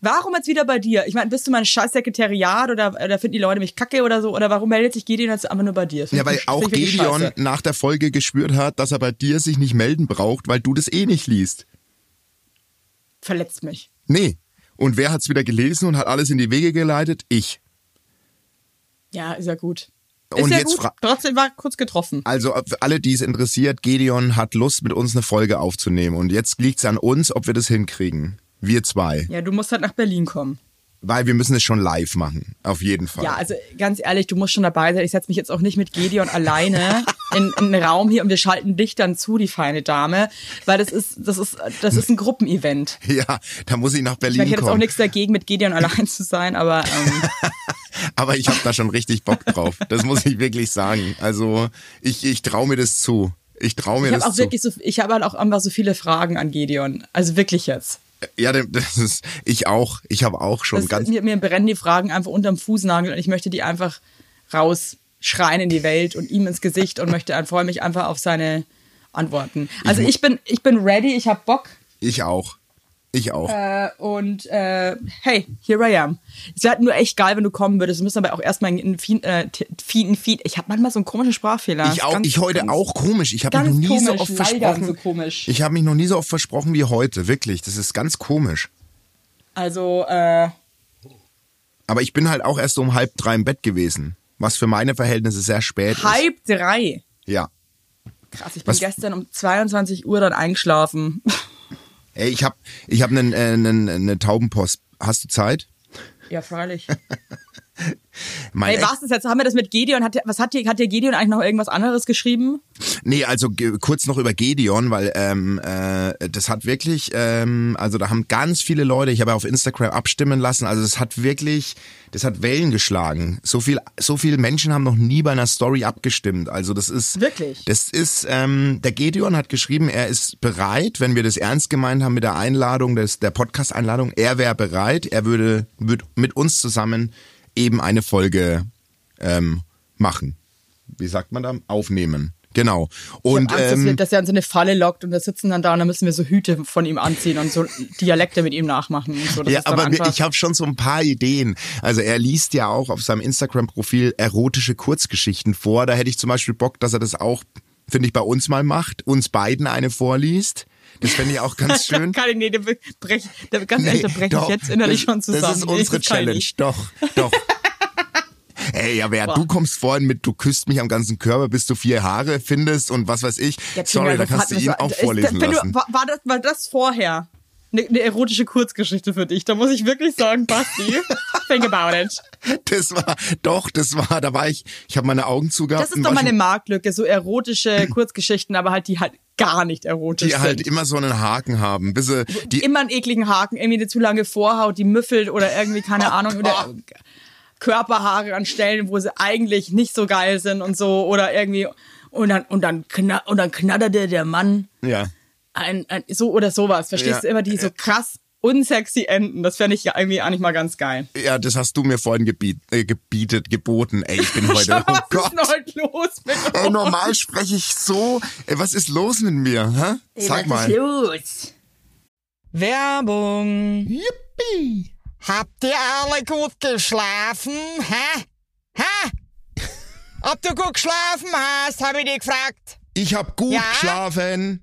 Warum jetzt wieder bei dir? Ich meine, bist du mein scheiß Sekretariat oder, oder finden die Leute mich kacke oder so? Oder warum meldet sich Gedeon jetzt einfach nur bei dir? Find Ja, weil auch Gedeon scheiße. nach der Folge gespürt hat, dass er bei dir sich nicht melden braucht, weil du das eh nicht liest. verletzt mich. Nee. Und wer hat's wieder gelesen und hat alles in die Wege geleitet? Ich. Ja, ist ja gut. Ist Und ja jetzt gut. Trotzdem war kurz getroffen. Also alle, die es interessiert, Gedeon hat Lust, mit uns eine Folge aufzunehmen. Und jetzt liegt's an uns, ob wir das hinkriegen. Wir zwei. Ja, du musst halt nach Berlin kommen. Weil wir müssen es schon live machen. Auf jeden Fall. Ja, also ganz ehrlich, du musst schon dabei sein. Ich setze mich jetzt auch nicht mit Gedeon alleine in, in einen Raum hier und wir schalten dich dann zu, die feine Dame, weil das ist, das ist, das ist ein Gruppenevent. Ja, da muss ich nach Ich, Berlin meine, ich hätte jetzt auch kommen. nichts dagegen, mit Gedeon allein zu sein, aber ähm, Aber ich habe da schon richtig Bock drauf. Das muss ich wirklich sagen. Also ich, ich traue mir das zu. Ich traue mir ich das auch zu. wirklich so, ich habe halt auch einfach so viele Fragen an Gedeon. Also wirklich jetzt. Ja, das ist ich auch. Ich habe auch schon Das, ganz. mir, mir brennen die Fragen einfach unterm Fußnagel und ich möchte die einfach rausschreien in die Welt und ihm ins Gesicht und möchte freue mich einfach auf seine Antworten. Also mu- ich bin, ich bin ready, ich habe Bock. Ich auch. Ich auch. Äh, und äh, hey, here I am. Es wäre halt nur echt geil, wenn du kommen würdest. Wir müssen aber auch erstmal in Feed, äh, Feed, Feed. Ich habe manchmal so einen komischen Sprachfehler. ich auch. Ganz- ich heute ganz- auch komisch. Ich habe mich noch nie so komisch, oft leider versprochen. so komisch. Ich habe mich noch nie so oft versprochen wie heute. Wirklich. Das ist ganz komisch. Also, äh, Aber ich bin halt auch erst um halb drei im Bett gewesen. Was für meine Verhältnisse sehr spät ist. halb drei. Ja. Krass, ich bin Was- gestern um 22 Uhr dann eingeschlafen. Ey, ich habe ich hab einen, äh, einen, eine Taubenpost. Hast du Zeit? ja, freilich. Mein Ey, was ist jetzt? Haben wir das mit Gedeon? Hat, der- was hat dir, hat dir Gedeon eigentlich noch irgendwas anderes geschrieben? Nee, also kurz noch über Gedeon, weil ähm, äh, das hat wirklich, ähm, also da haben ganz viele Leute, ich habe ja auf Instagram abstimmen lassen, also das hat wirklich, das hat Wellen geschlagen. So viel, so viele Menschen haben noch nie bei einer Story abgestimmt. Also das ist Wirklich? Das ist, ähm, der Gedeon hat geschrieben, er ist bereit, wenn wir das ernst gemeint haben mit der Einladung, des, der Podcast-Einladung, er wäre bereit, er würde, würde mit uns zusammen eben eine Folge ähm, machen. Wie sagt man da? Aufnehmen. Genau. Und Angst, dass, ähm, wir, dass er uns in eine Falle lockt und wir sitzen dann da und dann müssen wir so Hüte von ihm anziehen und so Dialekte mit ihm nachmachen und so. Ja, aber ich habe schon so ein paar Ideen. Also er liest ja auch auf seinem Instagram-Profil erotische Kurzgeschichten vor. Da hätte ich zum Beispiel Bock, dass er das auch, finde ich, bei uns mal macht, uns beiden eine vorliest. Das fände ich auch ganz schön. Kann ich, nee, da brech, da, ganz ehrlich, da breche ich jetzt innerlich das, schon zusammen. Das ist Nee, unsere das Challenge. Doch, doch. Ey, ja, du kommst vorhin mit, du küsst mich am ganzen Körper, bis du vier Haare findest und was weiß ich. Ja, Sorry, da kannst du ihn war- auch ist- vorlesen wenn lassen. Du, war, das, war das vorher? Eine, eine erotische Kurzgeschichte für dich. Da muss ich wirklich sagen, Basti, think about it. Das war, doch, das war, da war ich, ich habe meine Augen zugehabt. Das ist doch meine Marktlücke, so erotische Kurzgeschichten, aber halt die halt gar nicht erotisch die sind. halt immer so einen Haken haben. Bis sie, die, immer einen ekligen Haken, irgendwie eine zu lange Vorhaut, die müffelt oder irgendwie, keine Ahnung, oder Körperhaare an Stellen, wo sie eigentlich nicht so geil sind und so, oder irgendwie, und dann, und dann, kna und dann knatterte der Mann ja. Ein, ein, so oder sowas. Verstehst Ja. du immer die so krass unsexy Enden? Das fände ich ja irgendwie eigentlich mal ganz geil. Ja, das hast du mir vorhin gebiet, äh, gebietet, geboten. Ey, ich bin heute, oh Was Gott. ist denn heute los mit Ey, normal spreche ich so. Ey, was ist los mit mir? Hä? Sag mal. los? Werbung. Yippie! Habt ihr alle gut geschlafen? Hä? Hä? Ob du gut geschlafen hast, habe ich dich gefragt. Ich hab gut Ja? geschlafen.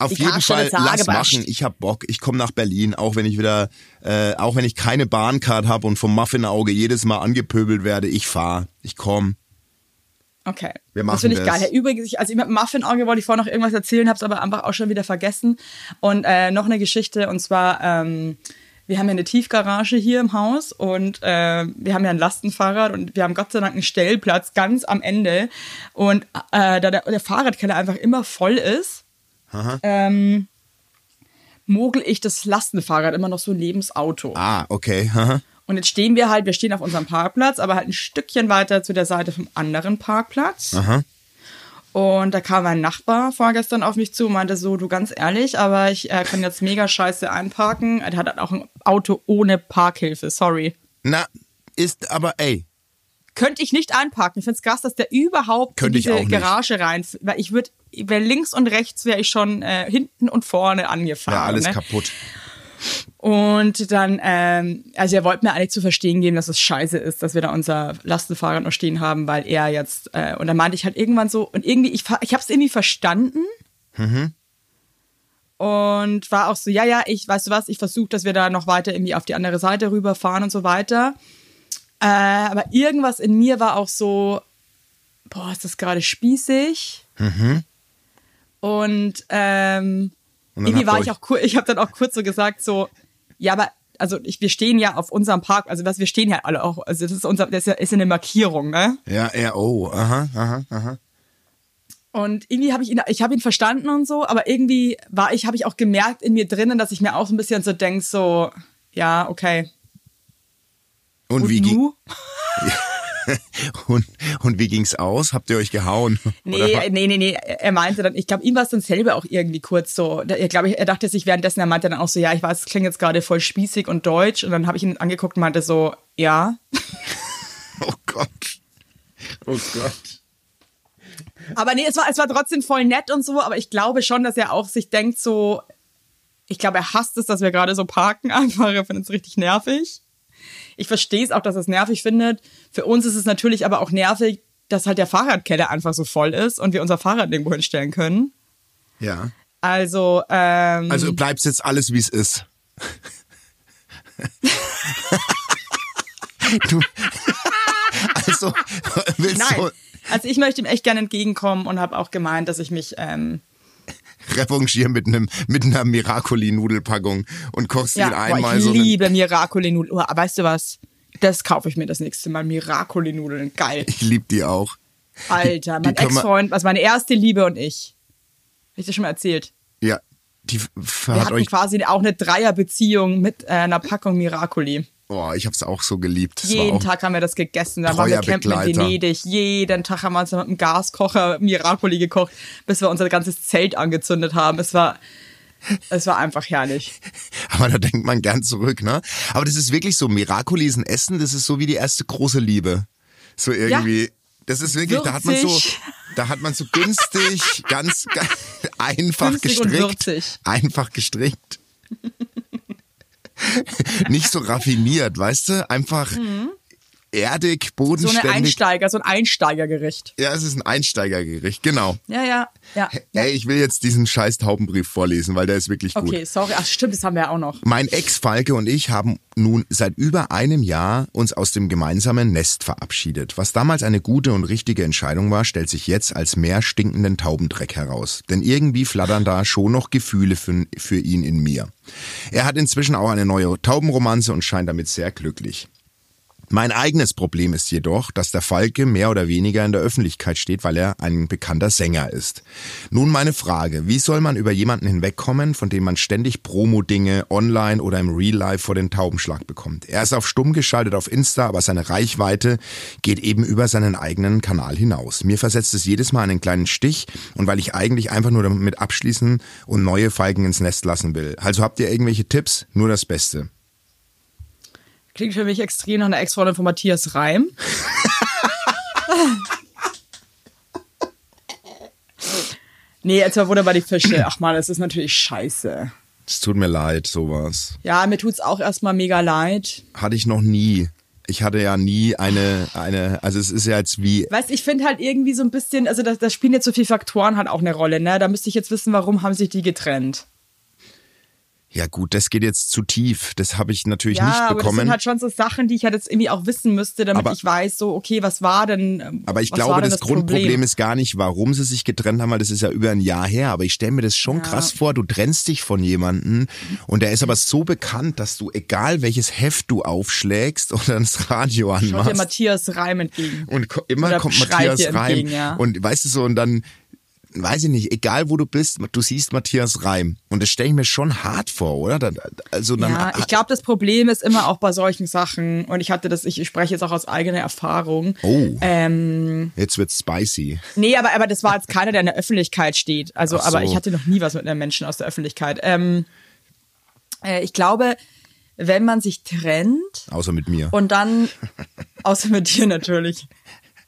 Auf Die jeden Fall lass machen. Ich hab Bock. Ich komme nach Berlin, auch wenn ich wieder, äh, auch wenn ich keine Bahncard habe und vom Muffinauge jedes Mal angepöbelt werde. Ich fahr. Ich komm. Okay. Wir machen das finde ich das. geil. Übrigens, ich, also ich mit Muffin-Auge wollte ich vorhin noch irgendwas erzählen, habe es aber einfach auch schon wieder vergessen. Und äh, noch eine Geschichte, und zwar, ähm, wir haben ja eine Tiefgarage hier im Haus und äh, wir haben ja ein Lastenfahrrad und wir haben Gott sei Dank einen Stellplatz ganz am Ende. Und äh, da der, der Fahrradkeller einfach immer voll ist, ähm, mogel ich das Lastenfahrrad immer noch so neben das Auto. Ah, okay. haha. Und jetzt stehen wir halt, wir stehen auf unserem Parkplatz, aber halt ein Stückchen weiter zu der Seite vom anderen Parkplatz. Aha. Und da kam mein Nachbar vorgestern auf mich zu und meinte so, du ganz ehrlich, aber ich äh, kann jetzt mega scheiße einparken. Er hat halt auch ein Auto ohne Parkhilfe, sorry. Na, ist aber, ey, Könnte ich nicht einparken. Ich find's krass, dass der überhaupt Könnte in diese nicht. Garage rein, weil ich würde, wär links und rechts wäre ich schon äh, hinten und vorne angefahren. ja, alles ne? kaputt. Und dann, ähm, also er wollte mir eigentlich zu verstehen geben, dass es scheiße ist, dass wir da unser Lastenfahrrad noch stehen haben, weil er jetzt, äh, und dann meinte ich halt irgendwann so, und irgendwie, ich, ich habe es irgendwie verstanden. Und war auch so, ja, ja, ich, weißt du was, ich versuche, dass wir da noch weiter irgendwie auf die andere Seite rüberfahren und so weiter. Äh, aber irgendwas in mir war auch so, boah, ist das gerade spießig? Und ähm, Und irgendwie war ich auch kurz, ich habe dann auch kurz so gesagt, so, ja, aber also ich, wir stehen ja auf unserem Park, also was wir stehen ja alle auch, also das ist unser, das ist ja ist ja eine Markierung, ne? Ja, ja, oh, aha, aha, aha. Und irgendwie habe ich ihn, ich habe ihn verstanden und so, aber irgendwie war ich, habe ich auch gemerkt in mir drinnen, dass ich mir auch so ein bisschen so denk, so, ja, okay. Und, Und wie ging, und, und wie ging's aus? Habt ihr euch gehauen? Nee, Oder? nee, nee, nee. Er meinte dann, ich glaube, ihm war es dann selber auch irgendwie kurz so. Er glaube, er dachte sich währenddessen, er meinte dann auch so, ja, ich weiß, es klingt jetzt gerade voll spießig und deutsch. Und dann habe ich ihn angeguckt und meinte so, ja. Oh Gott. Oh Gott. Aber nee, es war, es war trotzdem voll nett und so, aber ich glaube schon, dass er auch sich denkt so, ich glaube, er hasst es, dass wir gerade so parken einfach, er findet es richtig nervig. Ich verstehe es auch, dass er es nervig findet. Für uns ist es natürlich aber auch nervig, dass halt der Fahrradkeller einfach so voll ist und wir unser Fahrrad irgendwo hinstellen können. Ja. Also, ähm, Also bleibt's jetzt alles, wie es ist. du, also, willst nein. du Also ich möchte ihm echt gerne entgegenkommen und habe auch gemeint, dass ich mich ähm, revanchieren mit einem mit einer Miracoli-Nudelpackung und kochst ja, ihn einmal boah, ich so einen, liebe Miracoli-Nudeln. Oh, weißt du was? Das kaufe ich mir das nächste Mal. Miracoli-Nudeln, geil. Ich lieb die auch. Alter, mein Ex-Freund, was meine erste Liebe und ich. Hab ich dir schon mal erzählt. Ja, die Wir hat hatten quasi auch eine Dreierbeziehung mit äh, einer Packung Miracoli. Oh, ich hab's auch so geliebt. Das Jeden Tag haben wir das gegessen. Dann waren wir campen in. Venedig. Jeden Tag haben wir uns mit einem Gaskocher Miracoli gekocht, bis wir unser ganzes Zelt angezündet haben. Es war, es war einfach herrlich. Aber da denkt man gern zurück, ne? Aber das ist wirklich so. Miracoli ist ein Essen, das ist so wie die erste große Liebe. So irgendwie. Das ist wirklich, da hat man so, Würzig. da hat man so günstig, ganz, ganz einfach Günstig gestrickt. würzig. Einfach gestrickt. Nicht so raffiniert, weißt du? Einfach, Mhm. Erdig, So eine bodenständig. Einsteiger, so ein Einsteigergericht. ja, es ist ein Einsteigergericht, genau. Ja, ja, ja. Ey, ich will jetzt diesen scheiß Taubenbrief vorlesen, weil der ist wirklich gut. Okay, sorry. Ach stimmt, das haben wir ja auch noch. Mein Ex Falke und ich haben nun seit über einem Jahr uns aus dem gemeinsamen Nest verabschiedet. Was damals eine gute und richtige Entscheidung war, stellt sich jetzt als mehr stinkenden Taubendreck heraus. Denn irgendwie flattern da schon noch Gefühle für, für ihn in mir. Er hat inzwischen auch eine neue Taubenromanze und scheint damit sehr glücklich. Mein eigenes Problem ist jedoch, dass der Falke mehr oder weniger in der Öffentlichkeit steht, weil er ein bekannter Sänger ist. Nun meine Frage, wie soll man über jemanden hinwegkommen, von dem man ständig Promo-Dinge online oder im Real Life vor den Taubenschlag bekommt? Er ist auf stumm geschaltet auf Insta, aber seine Reichweite geht eben über seinen eigenen Kanal hinaus. Mir versetzt es jedes Mal einen kleinen Stich und weil ich eigentlich einfach nur damit abschließen und neue Falken ins Nest lassen will. Also habt ihr irgendwelche Tipps? Nur das Beste. Klingt für mich extrem nach einer Ex-Freundin von Matthias Reim. nee, jetzt mal wunderbar die Fische. Ach man, das ist natürlich scheiße. Es tut mir leid, sowas. Ja, mir tut's auch erstmal mega leid. hatte ich noch nie. Ich hatte ja nie eine, eine, also es ist ja jetzt wie, Weißt, ich finde halt irgendwie so ein bisschen, also da, da spielen jetzt so viele Faktoren halt auch eine Rolle, ne? Da müsste ich jetzt wissen, warum haben sich die getrennt. Ja gut, das geht jetzt zu tief. Das habe ich natürlich Ja, nicht aber das sind bekommen. halt schon so Sachen, die ich halt jetzt irgendwie auch wissen müsste, damit Aber- ich weiß, so, okay, was war denn. ähm, aber ich glaube, denn das, Grundproblem Problem? ist gar nicht, warum sie sich getrennt haben, weil das ist ja über ein Jahr her. Aber ich stelle mir das schon krass vor, du trennst dich von jemandem und der ist aber so bekannt, dass du, egal welches Heft du aufschlägst oder das Radio Schaut dir anmachst, Matthias Reim entgegen. und immer Oder kommt Matthias Reim entgegen, ja. und weißt du so und dann weiß ich nicht, egal wo du bist, du siehst Matthias Reim und das stelle ich mir schon hart vor, oder? Dann, also dann Ja, ich glaube, das Problem ist immer auch bei solchen Sachen, und ich hatte das, ich spreche jetzt auch aus eigener Erfahrung. Oh. Ähm, Jetzt wird's spicy. nee, aber, aber das war jetzt keiner, der in der Öffentlichkeit steht. Also, so. aber ich hatte noch nie was mit einem Menschen aus der Öffentlichkeit. Ähm, äh, ich glaube, wenn man sich trennt Außer mit mir. und dann, außer mit dir natürlich,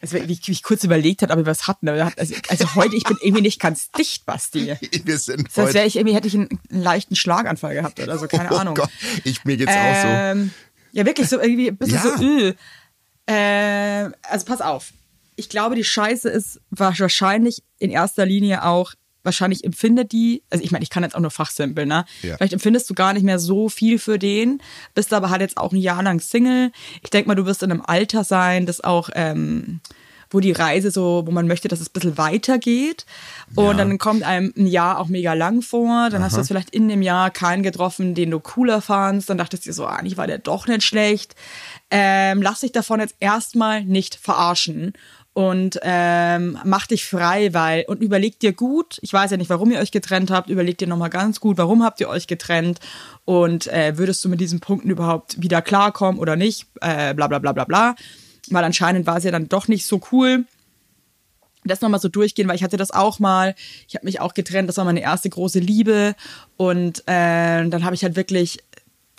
also, wie, ich- wie ich kurz überlegt habe, ob wir was hatten. Also, also heute, ich bin irgendwie nicht ganz dicht, Basti. Wir sind Das heißt, heute. wäre ich irgendwie, hätte ich einen, einen leichten Schlaganfall gehabt oder so, keine oh Ahnung. Gott, ich, mir geht's auch so. Ähm, ja, wirklich so irgendwie ein bisschen Ja. so, äh. äh, also pass auf. Ich glaube, die Scheiße ist wahrscheinlich in erster Linie auch, wahrscheinlich empfindet die, also ich meine, ich kann jetzt auch nur fachsimpeln, ne? Ja. Vielleicht empfindest du gar nicht mehr so viel für den, bist aber halt jetzt auch ein Jahr lang Single. Ich denke mal, du wirst in einem Alter sein, das auch, ähm, wo die Reise so, wo man möchte, dass es ein bisschen weitergeht. Und dann kommt einem ein Jahr auch mega lang vor. Dann hast du jetzt vielleicht in dem Jahr keinen getroffen, den du cooler fandst. Dann dachtest du dir so, ah, eigentlich war der doch nicht schlecht. Ähm, lass dich davon jetzt erstmal nicht verarschen. Und ähm, mach dich frei, weil und überleg dir gut, ich weiß ja nicht, warum ihr euch getrennt habt, überleg dir nochmal ganz gut, warum habt ihr euch getrennt und äh, würdest du mit diesen Punkten überhaupt wieder klarkommen oder nicht, äh, bla bla bla bla bla. Weil anscheinend war es ja dann doch nicht so cool das nochmal so durchgehen, weil ich hatte das auch mal. Ich habe mich auch getrennt, das war meine erste große Liebe. Und äh, dann habe ich halt wirklich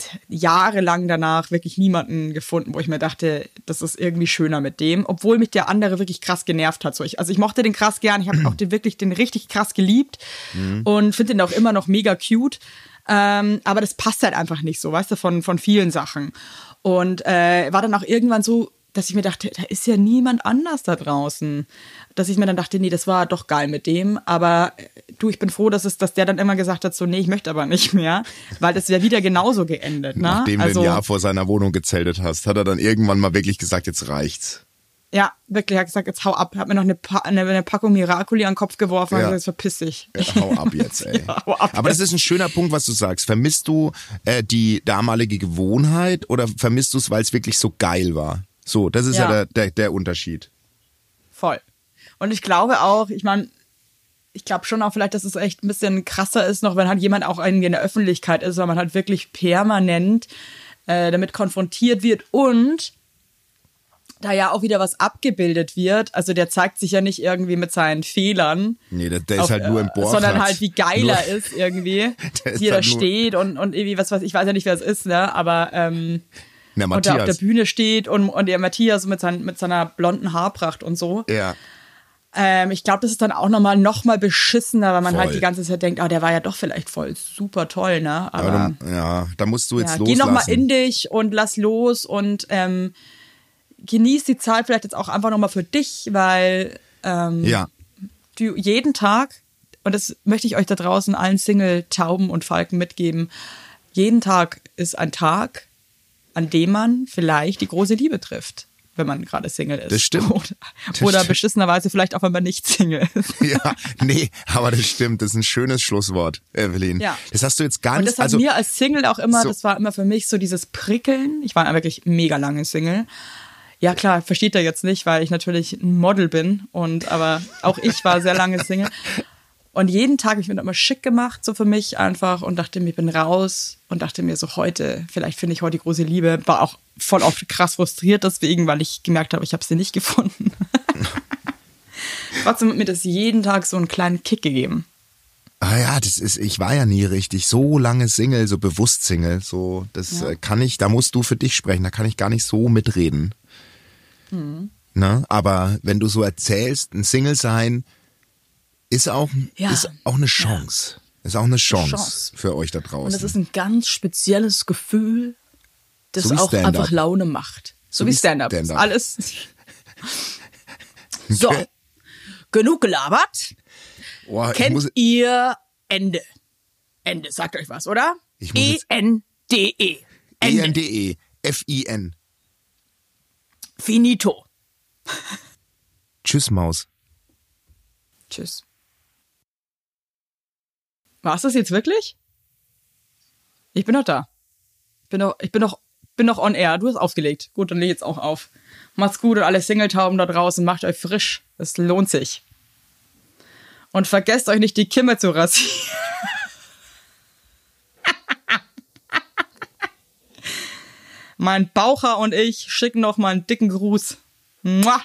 t- jahrelang danach wirklich niemanden gefunden, wo ich mir dachte, das ist irgendwie schöner mit dem, obwohl mich der andere wirklich krass genervt hat. So ich, also ich mochte den krass gern, ich habe auch den wirklich den richtig krass geliebt und finde den auch immer noch mega cute. Ähm, aber das passt halt einfach nicht so, weißt du, von, von vielen Sachen. Und äh, war dann auch irgendwann so, dass ich mir dachte, da ist ja niemand anders da draußen. Dass ich mir dann dachte, nee, das war doch geil mit dem. Aber äh, du, ich bin froh, dass es, dass der dann immer gesagt hat, so, nee, ich möchte aber nicht mehr, weil das wäre wieder genauso geendet. Ne? Nachdem also, du ein Jahr vor seiner Wohnung gezeltet hast, hat er dann irgendwann mal wirklich gesagt, jetzt reicht's. Ja, wirklich, er hat gesagt, jetzt hau ab. Hat mir noch eine, pa eine, eine Packung Miracoli an den Kopf geworfen und Ja. gesagt, jetzt verpiss dich. Ja, hau ab jetzt, ey. Ja, hau ab Aber das ist ein schöner Punkt, was du sagst. Vermisst du äh, die damalige Gewohnheit oder vermisst du es, weil es wirklich so geil war? So, das ist ja, Ja. der, der, der Unterschied. Voll. Und ich glaube auch, ich meine, ich glaube schon auch vielleicht, dass es echt ein bisschen krasser ist, noch wenn halt jemand auch irgendwie in der Öffentlichkeit ist, weil man halt wirklich permanent äh, damit konfrontiert wird und da ja auch wieder was abgebildet wird. Also der zeigt sich ja nicht irgendwie mit seinen Fehlern. Nee, der, der ist auf, halt nur im äh, Bohrrad. Sondern halt, wie geil er ist irgendwie. Der ist wie er da halt steht und, und irgendwie, was weiß ich, weiß ja nicht, wer es ist, ne? Aber ähm, Na, und der auf der. Bühne steht und, und der Matthias mit, sein, mit seiner blonden Haarpracht und so. Ja. Ähm, ich glaube, das ist dann auch nochmal noch mal beschissener, weil man Voll. halt die ganze Zeit denkt, ah, der war ja doch vielleicht voll super toll, ne? Aber, Aber du, ja, da musst du jetzt ja, geh loslassen. noch mal in dich und lass los und ähm, genieß die Zeit vielleicht jetzt auch einfach nochmal für dich, weil ähm, Ja. du jeden Tag, und das möchte ich euch da draußen allen Single, Tauben und Falken mitgeben, jeden Tag ist ein Tag, an dem man vielleicht die große Liebe trifft, wenn man gerade Single ist. Das stimmt. Oder, Das oder stimmt. beschissenerweise vielleicht auch, wenn man nicht Single ist. Ja, nee, aber das stimmt. Das ist ein schönes Schlusswort, Evelyn. Ja. Das hast du jetzt gar Und nicht. das hat Also, mir als Single auch immer, so. das war immer für mich so dieses Prickeln. Ich war wirklich mega lange Single. Ja klar, versteht er jetzt nicht, weil ich natürlich ein Model bin und aber auch ich war sehr lange Single. Und jeden Tag habe ich mir immer schick gemacht, so für mich einfach und dachte mir, ich bin raus und dachte mir so heute, vielleicht finde ich heute die große Liebe. War auch voll oft krass frustriert deswegen, weil ich gemerkt habe, ich habe sie nicht gefunden. Trotzdem hat mir das jeden Tag so einen kleinen Kick gegeben. ah ja, das ist, ich war ja nie richtig so lange Single, so bewusst Single. So, das äh, kann ich, da musst du für dich sprechen, da kann ich gar nicht so mitreden. Mhm. Ne? Aber wenn du so erzählst, ein Single sein ist auch, Ja. ist auch eine Chance. Ist auch eine Chance, Chance. für euch da draußen. Und das ist ein ganz spezielles Gefühl, das So auch einfach Laune macht. So, So wie Stand-up. Stand-up. Alles. So, genug gelabert. Boah, Kennt ihr Ende? Ende, sagt euch was, oder? Jetzt- E-N-D-E. Ende. E-N-D-E, F-I-N. Finito. Tschüss, Maus. Tschüss. War's das jetzt wirklich? Ich bin noch da. Ich bin noch, ich bin noch, bin noch on air. Du hast aufgelegt. Gut, dann leg jetzt auch auf. Macht's gut und alle Singletauben da draußen, macht euch frisch. Es lohnt sich. Und vergesst euch nicht, die Kimme zu rasieren. mein Baucher und ich schicken noch mal einen dicken Gruß. Mua.